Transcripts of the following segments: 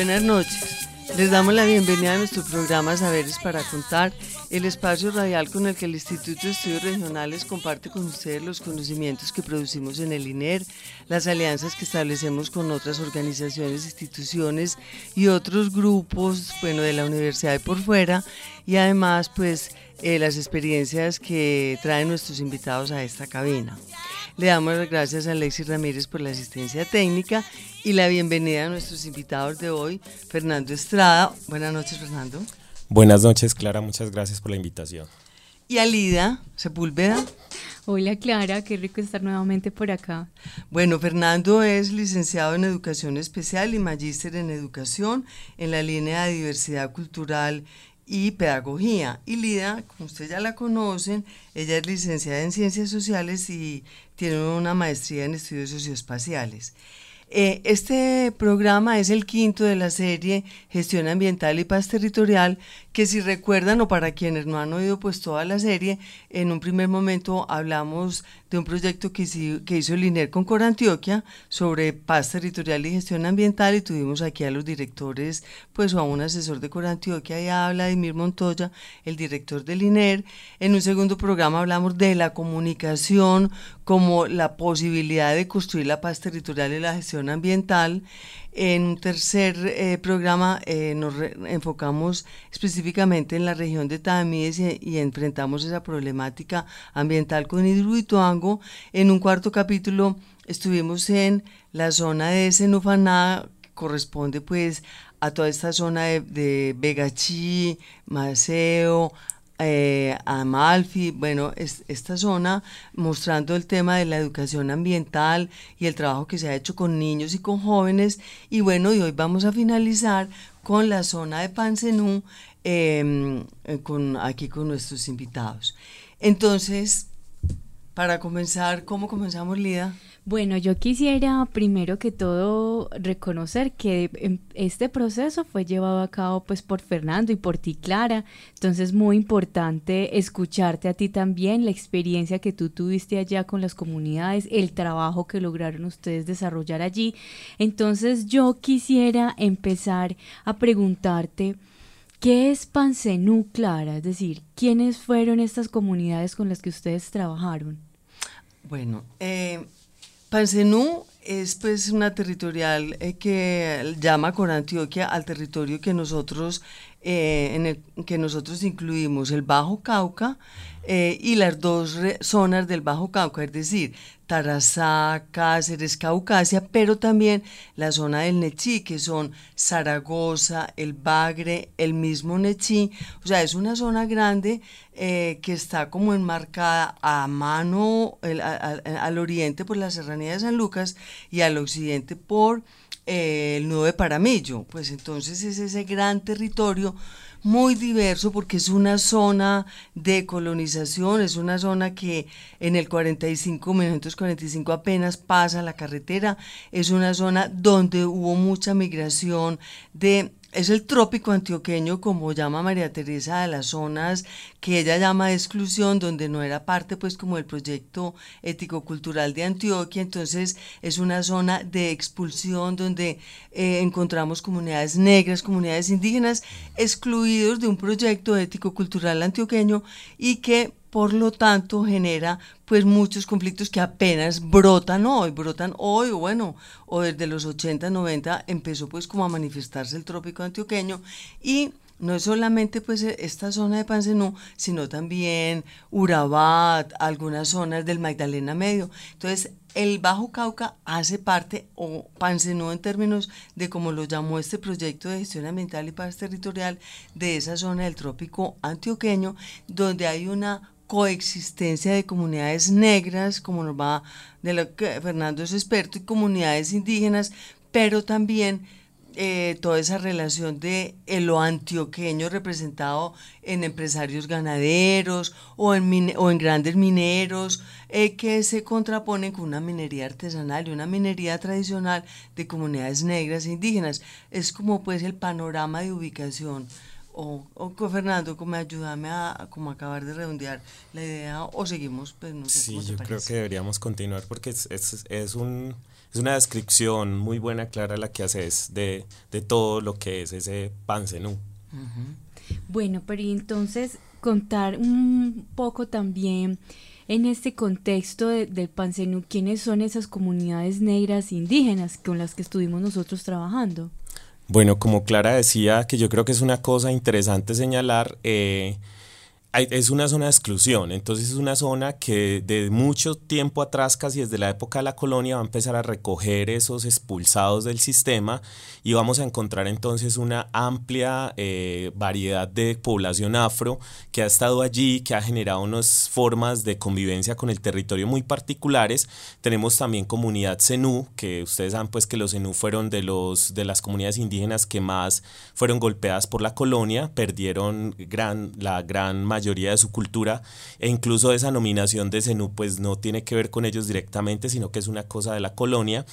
Buenas noches. Les damos la bienvenida a nuestro programa Saberes para Contar, el espacio radial con el que el Instituto de Estudios Regionales comparte con ustedes los conocimientos que producimos en el INER, las alianzas que establecemos con otras organizaciones, instituciones y otros grupos, bueno, de la universidad y por fuera, y además, pues, eh, las experiencias que traen nuestros invitados a esta cabina. Le damos las gracias a Alexis Ramírez por la asistencia técnica y la bienvenida a nuestros invitados de hoy, Fernando Estrada. Buenas noches, Fernando. Buenas noches, Clara. Muchas gracias por la invitación. Y a Lida Sepúlveda. Hola Clara, qué rico estar nuevamente por acá. Bueno, Fernando es licenciado en Educación Especial y magíster en Educación en la línea de Diversidad Cultural y Pedagogía. Y Lida, como ustedes ya la conocen, ella es licenciada en Ciencias Sociales y tiene una maestría en Estudios Socioespaciales. Eh, este programa es el quinto de la serie Gestión Ambiental y Paz Territorial, que si recuerdan o para quienes no han oído pues toda la serie, en un primer momento hablamos de un proyecto que, hizo, el INER con Cor Antioquia sobre paz territorial y gestión ambiental y tuvimos aquí a los directores, pues o a un asesor de Cor Antioquia y a Vladimir Montoya, el director del INER. En un segundo programa hablamos de la comunicación como la posibilidad de construir la paz territorial y la gestión ambiental. En un tercer eh, programa eh, nos enfocamos específicamente en la región de Tamíes y, y, enfrentamos esa problemática ambiental con Hidroituango. En un cuarto capítulo estuvimos en la zona de Senufaná, corresponde pues a toda esta zona de, de Begachí, Maceo, eh, Amalfi, bueno, es, esta zona mostrando el tema de la educación ambiental y el trabajo que se ha hecho con niños y con jóvenes. Y bueno, y hoy vamos a finalizar con la zona de Panzenú, eh, con, aquí con nuestros invitados. Entonces, para comenzar, ¿cómo comenzamos, Lida? Bueno, yo quisiera primero que todo reconocer que este proceso fue llevado a cabo pues por Fernando y por ti, Clara. Entonces, muy importante escucharte a ti también, la experiencia que tú tuviste allá con las comunidades, el trabajo que lograron ustedes desarrollar allí. Entonces, yo quisiera empezar a preguntarte, ¿qué es Pancenú, Clara? Es decir, ¿quiénes fueron estas comunidades con las que ustedes trabajaron? Bueno, eh, Pancenú es pues una territorial eh, que llama con Antioquia al territorio que nosotros eh, en el que nosotros incluimos el Bajo Cauca eh, y las dos zonas del Bajo Cauca, es decir, Tarazá, Cáceres, Caucasia, pero también la zona del Nechí, que son Zaragoza, el Bagre, el mismo Nechí, o sea, es una zona grande eh, que está como enmarcada a mano al oriente por la serranía de San Lucas y al occidente por eh, el nudo de Paramillo, pues entonces es ese gran territorio muy diverso porque es una zona de colonización, es una zona que en el 45, 1945 apenas pasa la carretera, es una zona donde hubo mucha migración de es el trópico antioqueño, como llama María Teresa, de las zonas que ella llama exclusión, donde no era parte, pues, como el proyecto ético-cultural de Antioquia. Entonces, es una zona de expulsión donde eh, encontramos comunidades negras, comunidades indígenas, excluidos de un proyecto ético-cultural antioqueño y que por lo tanto genera pues muchos conflictos que apenas brotan hoy, brotan hoy, bueno, o desde los 80, 90 empezó pues como a manifestarse el trópico antioqueño y no es solamente pues esta zona de Pancenú, sino también Urabá, algunas zonas del Magdalena Medio. Entonces, el Bajo Cauca hace parte, o Pancenú en términos de como lo llamó este proyecto de gestión ambiental y paz territorial, de esa zona del trópico antioqueño, donde hay una coexistencia de comunidades negras, como nos va de lo que Fernando es experto, y comunidades indígenas, pero también eh, toda esa relación de lo antioqueño representado en empresarios ganaderos o en, o en grandes mineros eh, que se contraponen con una minería artesanal y una minería tradicional de comunidades negras e indígenas. Es como pues el panorama de ubicación. O, o Fernando, como ayúdame a, como acabar de redondear la idea o seguimos, pues no sé. Sí, yo creo que deberíamos continuar porque es, es, es un es una descripción muy buena, Clara, la que haces de, de todo lo que es ese pancenú. Bueno, pero entonces contar un poco también en este contexto del Pancenú, ¿quiénes son esas comunidades negras indígenas con las que estuvimos nosotros trabajando? Bueno, como Clara decía, que yo creo que es una cosa interesante señalar, eh, es una zona de exclusión, entonces es una zona que de mucho tiempo atrás, casi desde la época de la colonia, va a empezar a recoger esos expulsados del sistema y vamos a encontrar entonces una amplia eh, variedad de población afro que ha estado allí, que ha generado unas formas de convivencia con el territorio muy particulares. Tenemos también comunidad Zenú, que ustedes saben pues que los Zenú fueron de, los, de las comunidades indígenas que más fueron golpeadas por la colonia, perdieron gran, la gran mayoría mayoría de su cultura e incluso esa nominación de Zenú pues no tiene que ver con ellos directamente, sino que es una cosa de la colonia.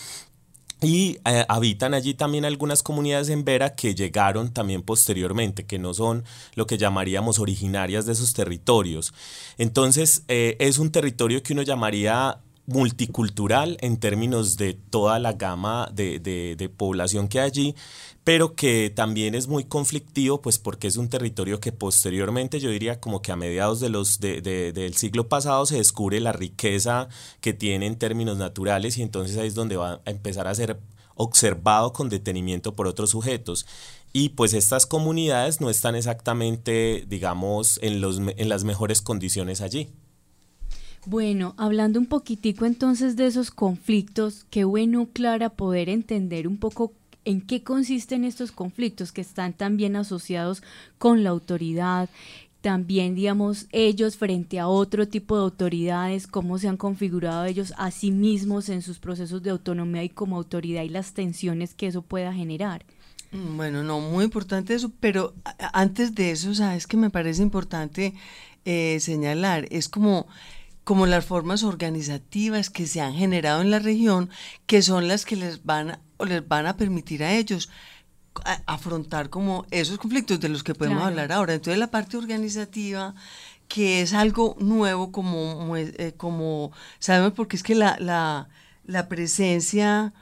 Y eh, habitan allí también algunas comunidades en Vera que llegaron también posteriormente, que no son lo que llamaríamos originarias de esos territorios. Entonces eh, es un territorio que uno llamaría multicultural en términos de toda la gama de, de, población que hay allí, pero que también es muy conflictivo, pues porque es un territorio que posteriormente, yo diría como que a mediados de los de, del siglo pasado se descubre la riqueza que tiene en términos naturales y entonces ahí es donde va a empezar a ser observado con detenimiento por otros sujetos. Y pues estas comunidades no están exactamente, digamos, en, los, en las mejores condiciones allí. Bueno, hablando un poquitico entonces de esos conflictos, qué bueno, Clara, poder entender un poco en qué consisten estos conflictos que están también asociados con la autoridad, también, digamos, ellos frente a otro tipo de autoridades, cómo se han configurado ellos a sí mismos en sus procesos de autonomía y como autoridad y las tensiones que eso pueda generar. Mm, bueno, no, muy importante eso, pero antes de eso, sabes que me parece importante eh, señalar, es como como las formas organizativas que se han generado en la región, que son las que les van, o les van a permitir a ellos afrontar como esos conflictos de los que podemos hablar ahora. Entonces la parte organizativa, que es algo nuevo, como, eh, como sabemos, porque es que la, la, la presencia,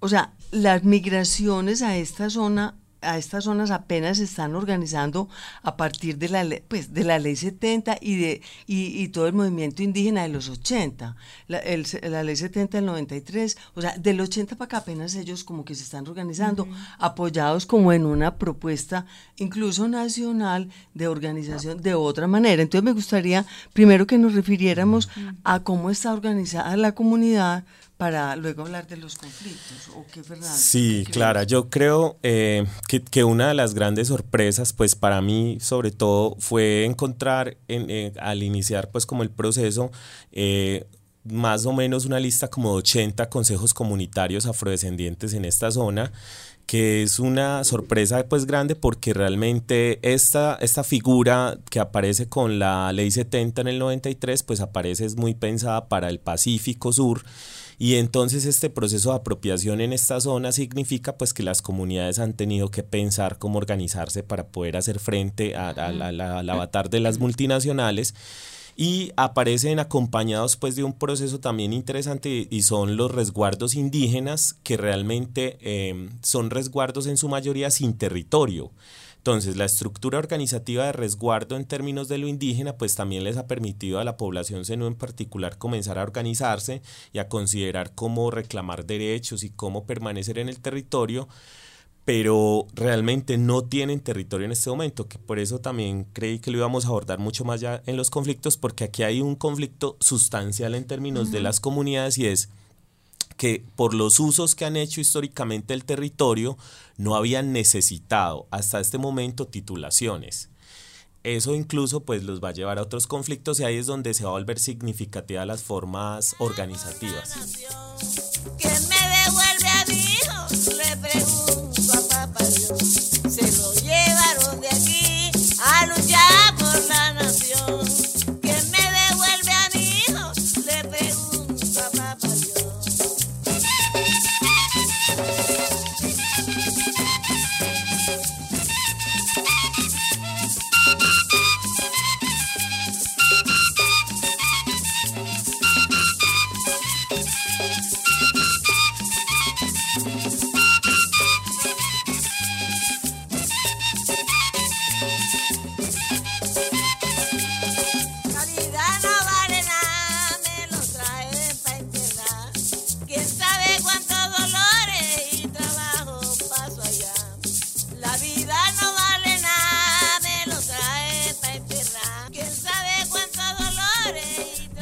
o sea, las migraciones a esta zona a estas zonas apenas se están organizando a partir de la, pues, de la ley 70 y, de, y, todo el movimiento indígena de los 80, la, la, ley 70 del 93, o sea, del 80 para acá apenas ellos como que se están organizando, apoyados como en una propuesta incluso nacional de organización de otra manera. Entonces me gustaría primero que nos refiriéramos a cómo está organizada la comunidad, para luego hablar de los conflictos. ¿o qué, Fernando? Sí, Clara, yo creo eh, que, una de las grandes sorpresas, pues para mí sobre todo, fue encontrar en, eh, al iniciar pues como el proceso, eh, más o menos una lista como de 80 consejos comunitarios afrodescendientes en esta zona que es una sorpresa pues grande porque realmente esta, esta figura que aparece con la ley 70 en el 93 pues aparece es muy pensada para el Pacífico Sur y entonces este proceso de apropiación en esta zona significa pues que las comunidades han tenido que pensar cómo organizarse para poder hacer frente a, al avatar de las multinacionales y aparecen acompañados pues de un proceso también interesante y son los resguardos indígenas que realmente em, son resguardos en su mayoría sin territorio. Entonces, la estructura organizativa de resguardo en términos de lo indígena, pues también les ha permitido a la población seno en particular comenzar a organizarse y a considerar cómo reclamar derechos y cómo permanecer en el territorio pero realmente no tienen territorio en este momento, que por eso también creí que lo íbamos a abordar mucho más ya en los conflictos, porque aquí hay un conflicto sustancial en términos de las comunidades y es que por los usos que han hecho históricamente el territorio, no habían necesitado hasta este momento titulaciones. Eso incluso pues los va a llevar a otros conflictos y ahí es donde se va a volver significativa las formas organizativas.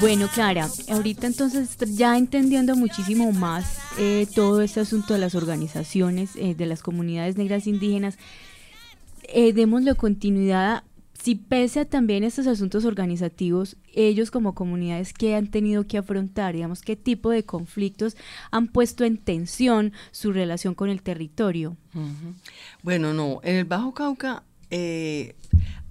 Bueno, Clara, ahorita entonces ya entendiendo muchísimo más eh, todo este asunto de las organizaciones eh, de las comunidades negras indígenas, eh, démosle continuidad si pese a también estos asuntos organizativos, ellos como comunidades que han tenido que afrontar, digamos, qué tipo de conflictos han puesto en tensión su relación con el territorio. Bueno, no, en el Bajo Cauca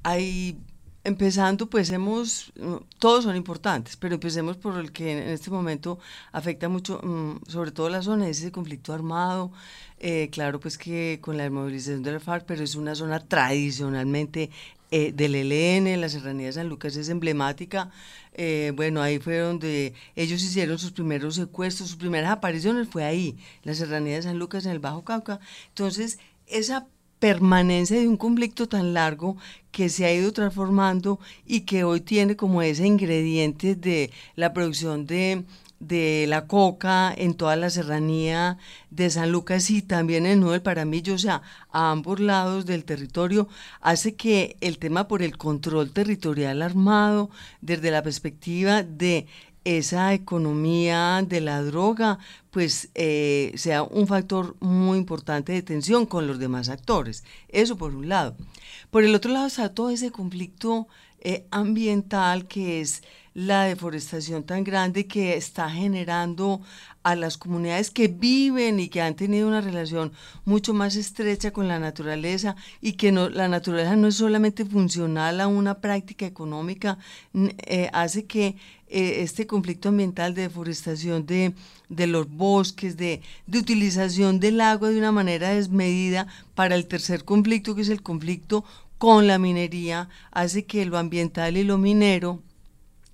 hay Empezando, pues hemos, todos son importantes, pero empecemos por el que en este momento afecta mucho, mm, sobre todo la zona, es ese conflicto armado, eh, claro, pues que con la movilización de la FARC, pero es una zona tradicionalmente eh, del ELN, la Serranía de San Lucas es emblemática, eh, bueno, ahí fue donde ellos hicieron sus primeros secuestros, sus primeras apariciones, fue ahí, la Serranía de San Lucas en el Bajo Cauca, entonces esa permanencia de un conflicto tan largo que se ha ido transformando y que hoy tiene como ese ingrediente de la producción de, la coca en toda la serranía de San Lucas y también en el Paramillo, o sea, a ambos lados del territorio, hace que el tema por el control territorial armado, desde la perspectiva de esa economía de la droga pues eh, sea un factor muy importante de tensión con los demás actores. Eso por un lado. Por el otro lado está todo ese conflicto eh, ambiental que es la deforestación tan grande que está generando a las comunidades que viven y que han tenido una relación mucho más estrecha con la naturaleza y que la naturaleza no es solamente funcional a una práctica económica, eh, hace que eh, este conflicto ambiental de deforestación de, los bosques, de utilización del agua de una manera desmedida para el tercer conflicto, que es el conflicto con la minería, hace que lo ambiental y lo minero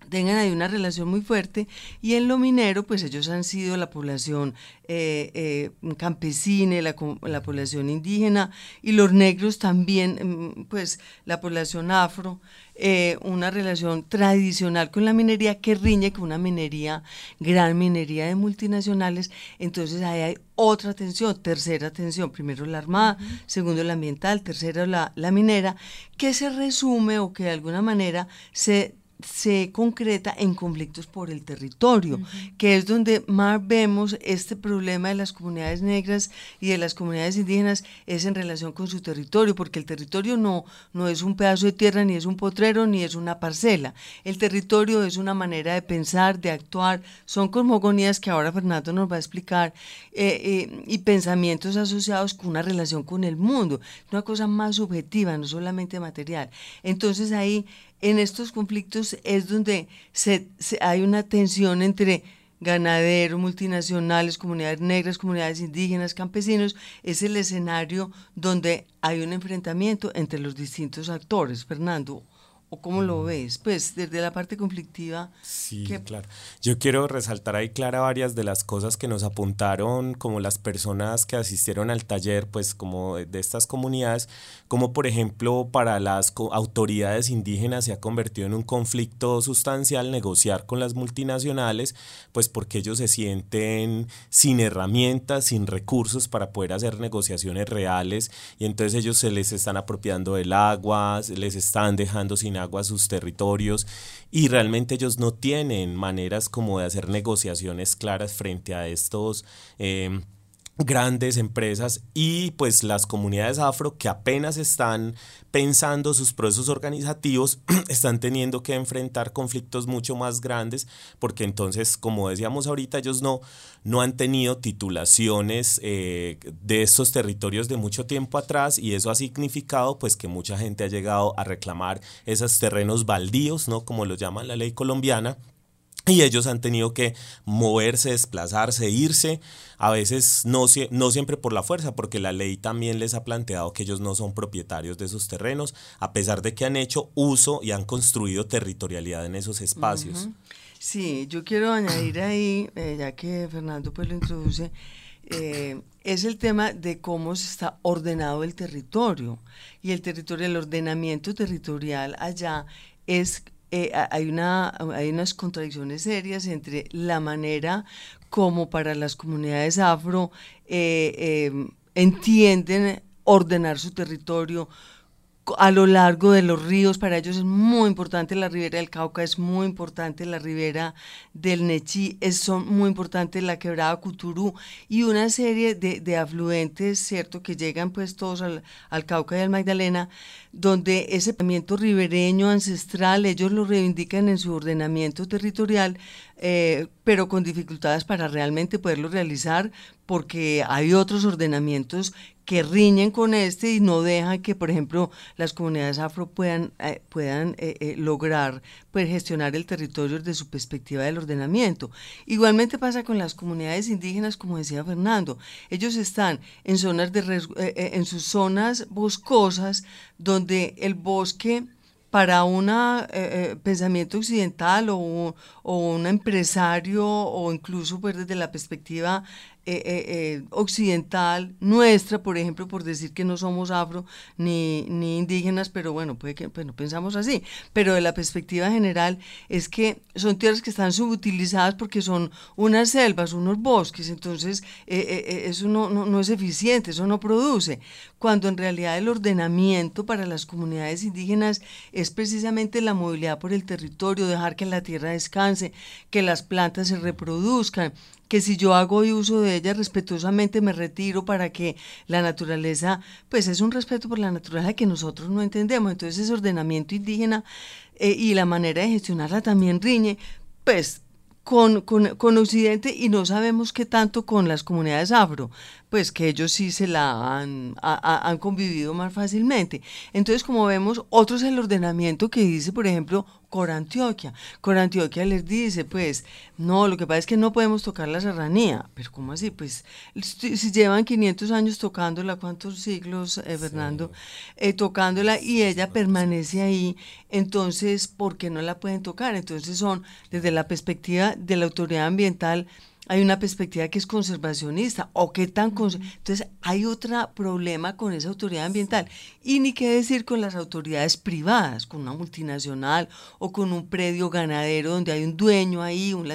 tengan ahí una relación muy fuerte. Y en lo minero pues ellos han sido la población eh, eh, campesina, la, la, población indígena y los negros también mm, pues la población afro eh, una relación tradicional con la minería que riñe con una minería, gran minería de multinacionales, entonces ahí hay otra tensión, tercera tensión, primero la armada, segundo la ambiental, tercero la, la minera, que se resume o que de alguna manera se se concreta en conflictos por el territorio, que es donde más vemos este problema de las comunidades negras y de las comunidades indígenas es en relación con su territorio, porque el territorio no, no es un pedazo de tierra, ni es un potrero, ni es una parcela. El territorio es una manera de pensar, de actuar, son cosmogonías que ahora Fernando nos va a explicar, eh, eh, y pensamientos asociados con una relación con el mundo, una cosa más subjetiva, no solamente material. Entonces ahí en estos conflictos es donde se, hay una tensión entre ganaderos, multinacionales, comunidades negras, comunidades indígenas, campesinos, es el escenario donde hay un enfrentamiento entre los distintos actores, Fernando, ¿O cómo lo ves? Pues desde la parte conflictiva. Sí, ¿qué- claro. Yo quiero resaltar ahí, Clara, varias de las cosas que nos apuntaron como las personas que asistieron al taller, pues como de, estas comunidades, como por ejemplo para las autoridades indígenas se ha convertido en un conflicto sustancial negociar con las multinacionales, pues porque ellos se sienten sin herramientas, sin recursos para poder hacer negociaciones reales y entonces ellos se les están apropiando del agua, les están dejando sin agua sus territorios y realmente ellos no tienen maneras como de hacer negociaciones claras frente a estos eh, grandes empresas y pues las comunidades afro que apenas están pensando sus procesos organizativos están teniendo que enfrentar conflictos mucho más grandes porque entonces como decíamos ahorita ellos no, no han tenido titulaciones eh, de estos territorios de mucho tiempo atrás y eso ha significado pues que mucha gente ha llegado a reclamar esos terrenos baldíos, ¿no? Como lo llama la ley colombiana. Y ellos han tenido que moverse, desplazarse, irse, a veces no, no siempre por la fuerza, porque la ley también les ha planteado que ellos no son propietarios de esos terrenos, a pesar de que han hecho uso y han construido territorialidad en esos espacios. Sí, yo quiero añadir ahí, eh, ya que Fernando pues lo introduce, eh, es el tema de cómo se está ordenado el territorio. Y el territorio, el ordenamiento territorial allá es, eh, hay, una, hay unas contradicciones serias entre la manera como para las comunidades afro eh, eh, entienden ordenar su territorio, a lo largo de los ríos, para ellos es muy importante la ribera del Cauca, es muy importante la ribera del Nechí, es muy importante la quebrada Cuturú y una serie de, de afluentes, ¿cierto?, que llegan pues todos al, al Cauca y al Magdalena, donde ese pensamiento ribereño ancestral, ellos lo reivindican en su ordenamiento territorial, eh, pero con dificultades para realmente poderlo realizar, porque hay otros ordenamientos que riñen con este y no dejan que, por ejemplo, las comunidades afro puedan, eh, puedan eh, lograr pues, gestionar el territorio desde su perspectiva del ordenamiento. Igualmente pasa con las comunidades indígenas, como decía Fernando. Ellos están en, zonas de, en sus zonas boscosas donde el bosque para un pensamiento occidental o, o un empresario o incluso pues desde la perspectiva eh, eh, eh, occidental nuestra, por ejemplo, por decir que no somos afro ni, ni indígenas, pero bueno, puede que pues, no pensamos así, pero de la perspectiva general es que son tierras que están subutilizadas porque son unas selvas, unos bosques, entonces eso no, no, no es eficiente, eso no produce, cuando en realidad el ordenamiento para las comunidades indígenas es precisamente la movilidad por el territorio, dejar que la tierra descanse, que las plantas se reproduzcan, que si yo hago uso de ella respetuosamente me retiro para que la naturaleza, pues es un respeto por la naturaleza que nosotros no entendemos. Entonces ese ordenamiento indígena eh, y la manera de gestionarla también riñe, pues con, con, con Occidente y no sabemos qué tanto con las comunidades afro, pues que ellos sí se la han, ha- ha- han convivido más fácilmente. Entonces, como vemos, otro es el ordenamiento que dice, por ejemplo, Corantioquia. Corantioquia les dice, pues, no, lo que pasa es que no podemos tocar la serranía. Pero ¿cómo así? Pues, si si llevan 500 años tocándola, ¿cuántos siglos, eh, Fernando? Eh, tocándola y ella permanece ahí, entonces, ¿por qué no la pueden tocar? Entonces son, desde la perspectiva de la autoridad ambiental, hay una perspectiva que es conservacionista o qué tan cons- entonces hay otro problema con esa autoridad ambiental y ni qué decir con las autoridades privadas con una multinacional o con un predio ganadero donde hay un dueño ahí un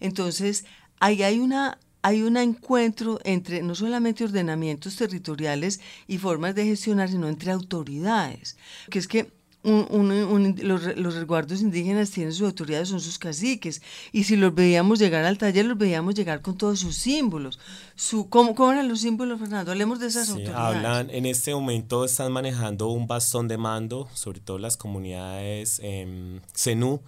entonces ahí hay una hay un encuentro entre no solamente ordenamientos territoriales y formas de gestionar, sino entre autoridades. Que es que un- un- un- los, los resguardos indígenas tienen sus autoridades, son sus caciques. Y si los veíamos llegar al taller, los veíamos llegar con todos sus símbolos. Su, ¿cómo, ¿Cómo eran los símbolos, Fernando? Hablemos de esas Sí, autoridades. hablan, en este momento están manejando un bastón de mando, sobre todo las comunidades eh, Zenú,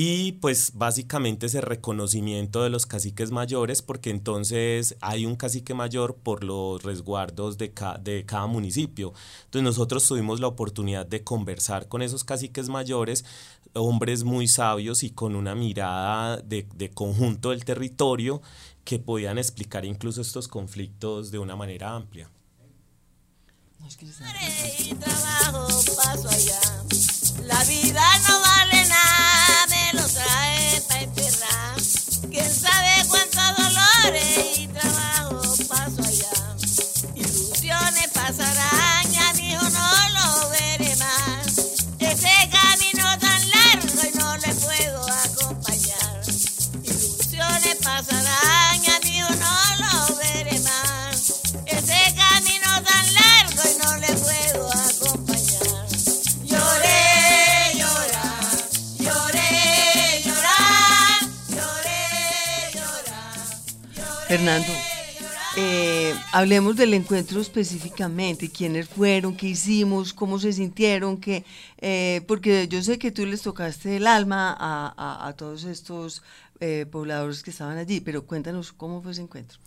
y pues básicamente ese reconocimiento de los caciques mayores, porque entonces hay un cacique mayor por los resguardos de, ca- de cada municipio. Entonces nosotros tuvimos la oportunidad de conversar con esos caciques mayores, hombres muy sabios y con una mirada de, de conjunto del territorio que podían explicar incluso estos conflictos de una manera amplia. y trabajo paso hablemos del encuentro específicamente, quiénes fueron, qué hicimos, cómo se sintieron, que, eh, porque yo sé que tú les tocaste el alma a, a- a todos estos eh, pobladores que estaban allí, pero cuéntanos cómo fue ese encuentro.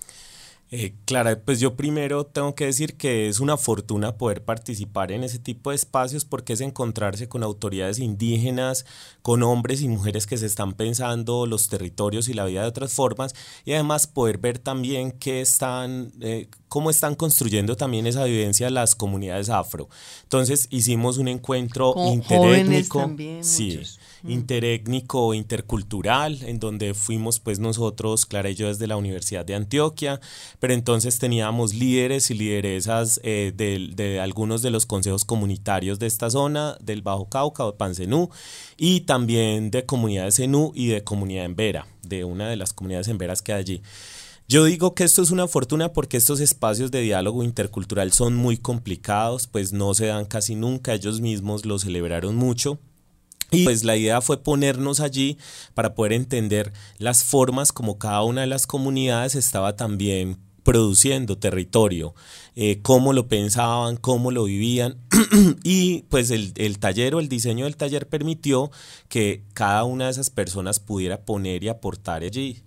Eh, Clara, pues yo primero tengo que decir que es una fortuna poder participar en ese tipo de espacios porque es encontrarse con autoridades indígenas, con hombres y mujeres que se están pensando los territorios y la vida de otras formas y además poder ver también qué están, eh, cómo están construyendo también esa vivencia las comunidades afro. Entonces hicimos un encuentro Con interétnico, jóvenes también, sí, muchos. Interétnico, intercultural, en donde fuimos pues nosotros, Clara y yo desde la Universidad de Antioquia, pero entonces teníamos líderes y lideresas eh, de, algunos de los consejos comunitarios de esta zona, del Bajo Cauca o Pancenú, y también de comunidades Zenú y de comunidad en Vera, de una de las comunidades en Veras que hay allí. Yo digo que esto es una fortuna porque estos espacios de diálogo intercultural son muy complicados, pues no se dan casi nunca, ellos mismos lo celebraron mucho. Y pues la idea fue ponernos allí para poder entender las formas como cada una de las comunidades estaba también produciendo territorio, eh, cómo lo pensaban, cómo lo vivían y pues el, el taller o el diseño del taller permitió que cada una de esas personas pudiera poner y aportar allí.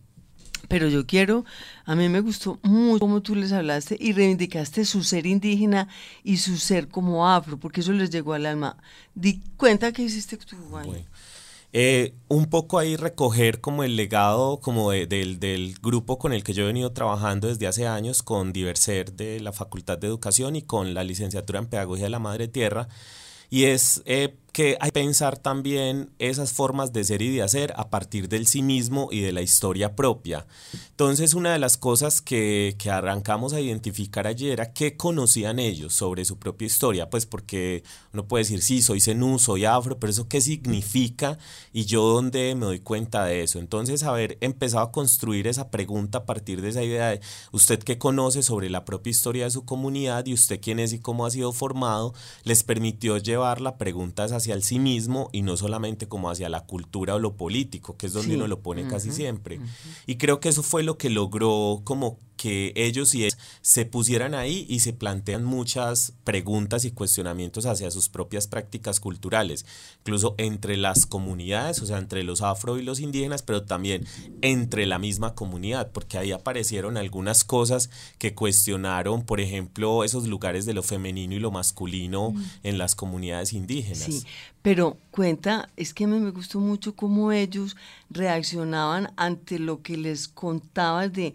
Pero yo quiero, a mí me gustó mucho cómo tú les hablaste y reivindicaste su ser indígena y su ser como afro, porque eso les llegó al alma. Di cuenta que hiciste tú, Juan. Eh, un poco ahí recoger como el legado como de- del, del grupo con el que yo he venido trabajando desde hace años con Diverser de la Facultad de Educación y con la licenciatura en Pedagogía de la Madre Tierra y es eh, que hay que pensar también esas formas de ser y de hacer a partir del sí mismo y de la historia propia. Entonces, una de las cosas que, que arrancamos a identificar ayer era qué conocían ellos sobre su propia historia, pues porque uno puede decir, sí, soy zenú, soy afro, pero eso qué significa y yo dónde me doy cuenta de eso. Entonces, haber empezado a construir esa pregunta a partir de esa idea de usted qué conoce sobre la propia historia de su comunidad y usted quién es y cómo ha sido formado, les permitió llevar la pregunta hacia el sí mismo y no solamente como hacia la cultura o lo político, que es donde Sí. uno lo pone casi siempre. Y creo que eso fue lo que logró como que ellos y ellas se pusieran ahí y se plantean muchas preguntas y cuestionamientos hacia sus propias prácticas culturales, incluso entre las comunidades, o sea, entre los afro y los indígenas, pero también entre la misma comunidad, porque ahí aparecieron algunas cosas que cuestionaron, por ejemplo, esos lugares de lo femenino y lo masculino en las comunidades indígenas. Sí, pero cuenta, es que me gustó mucho cómo ellos reaccionaban ante lo que les contabas de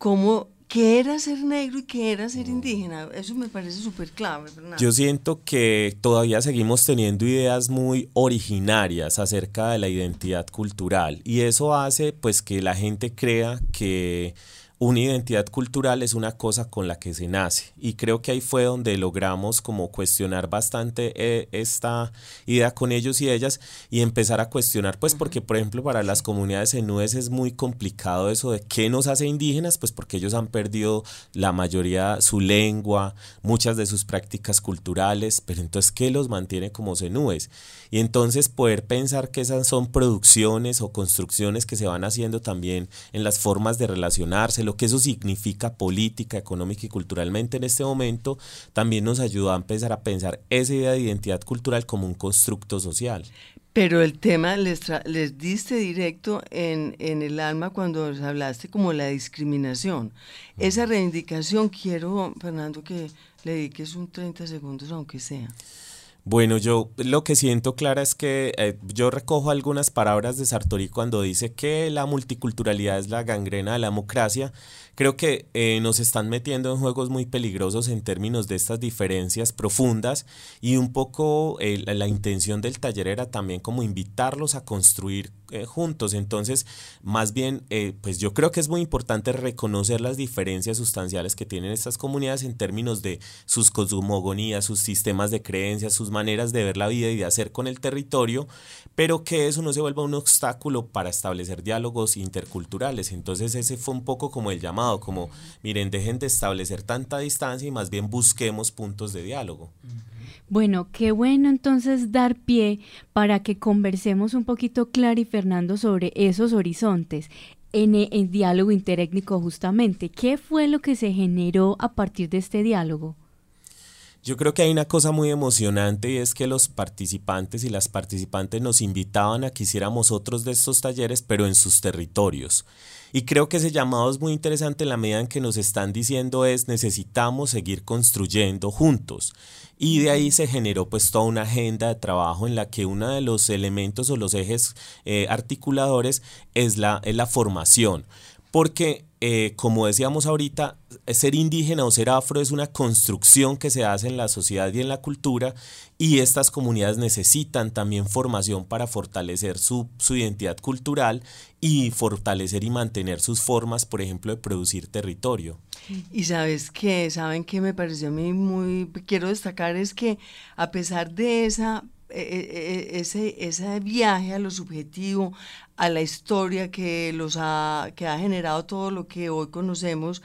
cómo, qué era ser negro y qué era ser indígena. Eso me parece súper clave, Fernando. Yo siento que todavía seguimos teniendo ideas muy originarias acerca de la identidad cultural y eso hace pues que la gente crea que una identidad cultural es una cosa con la que se nace. Y creo que ahí fue donde logramos como cuestionar bastante eh, esta idea con ellos y ellas y empezar a cuestionar pues porque por ejemplo para las comunidades enúes es muy complicado eso de qué nos hace indígenas pues porque ellos han perdido la mayoría su lengua muchas de sus prácticas culturales pero entonces qué los mantiene como zenúes y entonces poder pensar que esas son producciones o construcciones que se van haciendo también en las formas de relacionarse, lo que eso significa política, económica y culturalmente en este momento, también nos ayuda a empezar a pensar esa idea de identidad cultural como un constructo social. Pero el tema les, tra- les diste directo en, en el alma cuando les hablaste como la discriminación. Esa reivindicación quiero, Fernando, que le dediques un 30 segundos aunque sea. Bueno, yo lo que siento, Clara, es que eh, yo recojo algunas palabras de Sartori cuando dice que la multiculturalidad es la gangrena de la democracia. Creo que eh, nos están metiendo en juegos muy peligrosos en términos de estas diferencias profundas y un poco eh, la, la intención del taller era también como invitarlos a construir juntos. Entonces, más bien, pues yo creo que es muy importante reconocer las diferencias sustanciales que tienen estas comunidades en términos de sus cosmogonías, sus sistemas de creencias, sus maneras de ver la vida y de hacer con el territorio, pero que eso no se vuelva un obstáculo para establecer diálogos interculturales. Entonces, ese fue un poco como el llamado, como, miren, dejen de establecer tanta distancia y más bien busquemos puntos de diálogo. Bueno, qué bueno entonces dar pie para que conversemos un poquito, Clara y Fernando, sobre esos horizontes en el diálogo interétnico justamente. ¿Qué fue lo que se generó a partir de este diálogo? Yo creo que hay una cosa muy emocionante y es que los participantes y las participantes nos invitaban a que hiciéramos otros de estos talleres, pero en sus territorios. Y creo que ese llamado es muy interesante en la medida en que nos están diciendo es necesitamos seguir construyendo juntos. Y de ahí se generó pues toda una agenda de trabajo en la que uno de los elementos o los ejes eh, articuladores es la, es la formación. Porque, eh, como decíamos ahorita, ser indígena o ser afro es una construcción que se hace en la sociedad y en la cultura y estas comunidades necesitan también formación para fortalecer su, su identidad cultural y fortalecer y mantener sus formas, por ejemplo, de producir territorio. Y sabes qué, saben que me pareció a mí muy, quiero destacar es que a pesar de esa ese, ese viaje a lo subjetivo, a la historia que, los ha, que ha generado todo lo que hoy conocemos,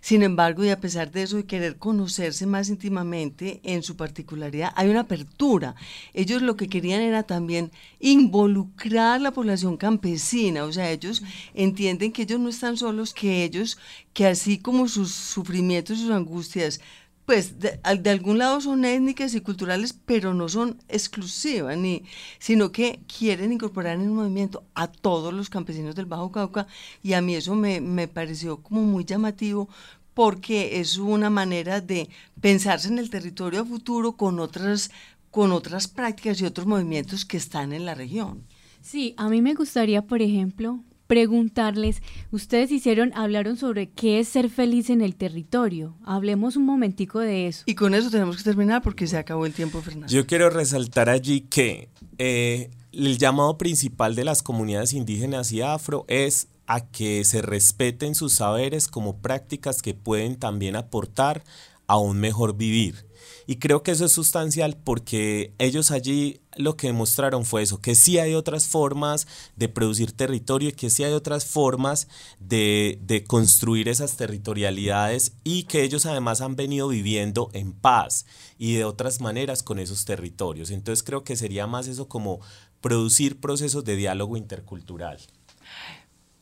sin embargo, y a pesar de eso, de querer conocerse más íntimamente en su particularidad, hay una apertura. Ellos lo que querían era también involucrar la población campesina, o sea, ellos entienden que ellos no están solos, que ellos, que así como sus sufrimientos, sus angustias, pues de, de, algún lado son étnicas y culturales, pero no son exclusivas, ni, sino que quieren incorporar en el movimiento a todos los campesinos del Bajo Cauca y a mí eso me, me pareció como muy llamativo porque es una manera de pensarse en el territorio a futuro con otras, con otras prácticas y otros movimientos que están en la región. Sí, a mí me gustaría, por ejemplo, preguntarles, ustedes hicieron, hablaron sobre qué es ser feliz en el territorio. Hablemos un momentico de eso. Y con eso tenemos que terminar porque se acabó el tiempo, Fernando. Yo quiero resaltar allí que eh, el llamado principal de las comunidades indígenas y afro es a que se respeten sus saberes como prácticas que pueden también aportar a un mejor vivir. Y creo que eso es sustancial porque ellos allí lo que demostraron fue eso, que sí hay otras formas de producir territorio y que sí hay otras formas de, de, construir esas territorialidades y que ellos además han venido viviendo en paz y de otras maneras con esos territorios. Entonces creo que sería más eso como producir procesos de diálogo intercultural.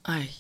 Ay,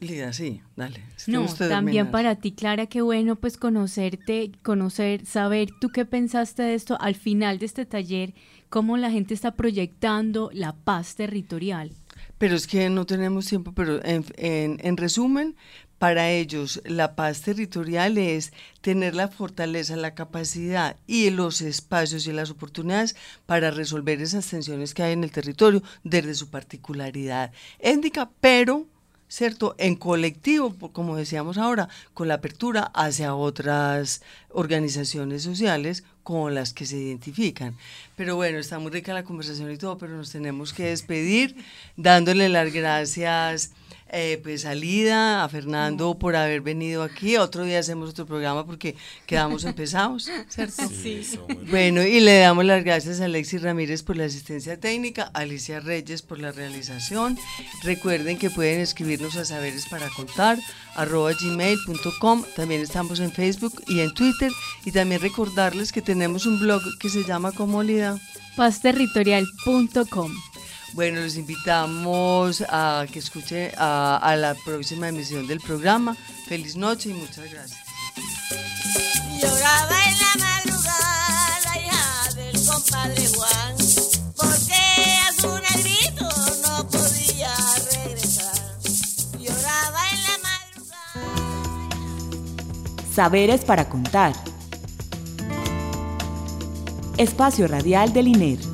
Lida, sí, dale. No, también para ti, Clara, qué bueno pues conocerte, conocer, saber tú qué pensaste de esto al final de este taller, cómo la gente está proyectando la paz territorial. Pero es que no tenemos tiempo, pero en, en, en resumen, para ellos la paz territorial es tener la fortaleza, la capacidad y los espacios y las oportunidades para resolver esas tensiones que hay en el territorio desde su particularidad étnica, pero ¿cierto? En colectivo, como decíamos ahora, con la apertura hacia otras organizaciones sociales con las que se identifican. Pero bueno, está muy rica la conversación y todo, pero nos tenemos que despedir dándole las gracias eh, pues salida a Fernando por haber venido aquí. Otro día hacemos otro programa porque quedamos empezados, ¿cierto? Sí, sí. Bueno, y le damos las gracias a Alexis Ramírez por la asistencia técnica, a Alicia Reyes por la realización. Recuerden que pueden escribirnos a saberes para contar arroba gmail.com. También estamos en Facebook y en Twitter. Y también recordarles que tenemos un blog que se llama Comolida. Pazterritorial.com. Bueno, los invitamos a que escuchen a, a, la próxima emisión del programa. Feliz noche y muchas gracias. Lloraba en la madrugada la hija del compadre Juan, porque a su negrito no podía regresar. Lloraba en la madrugada. Saberes para contar. Espacio Radial del INER.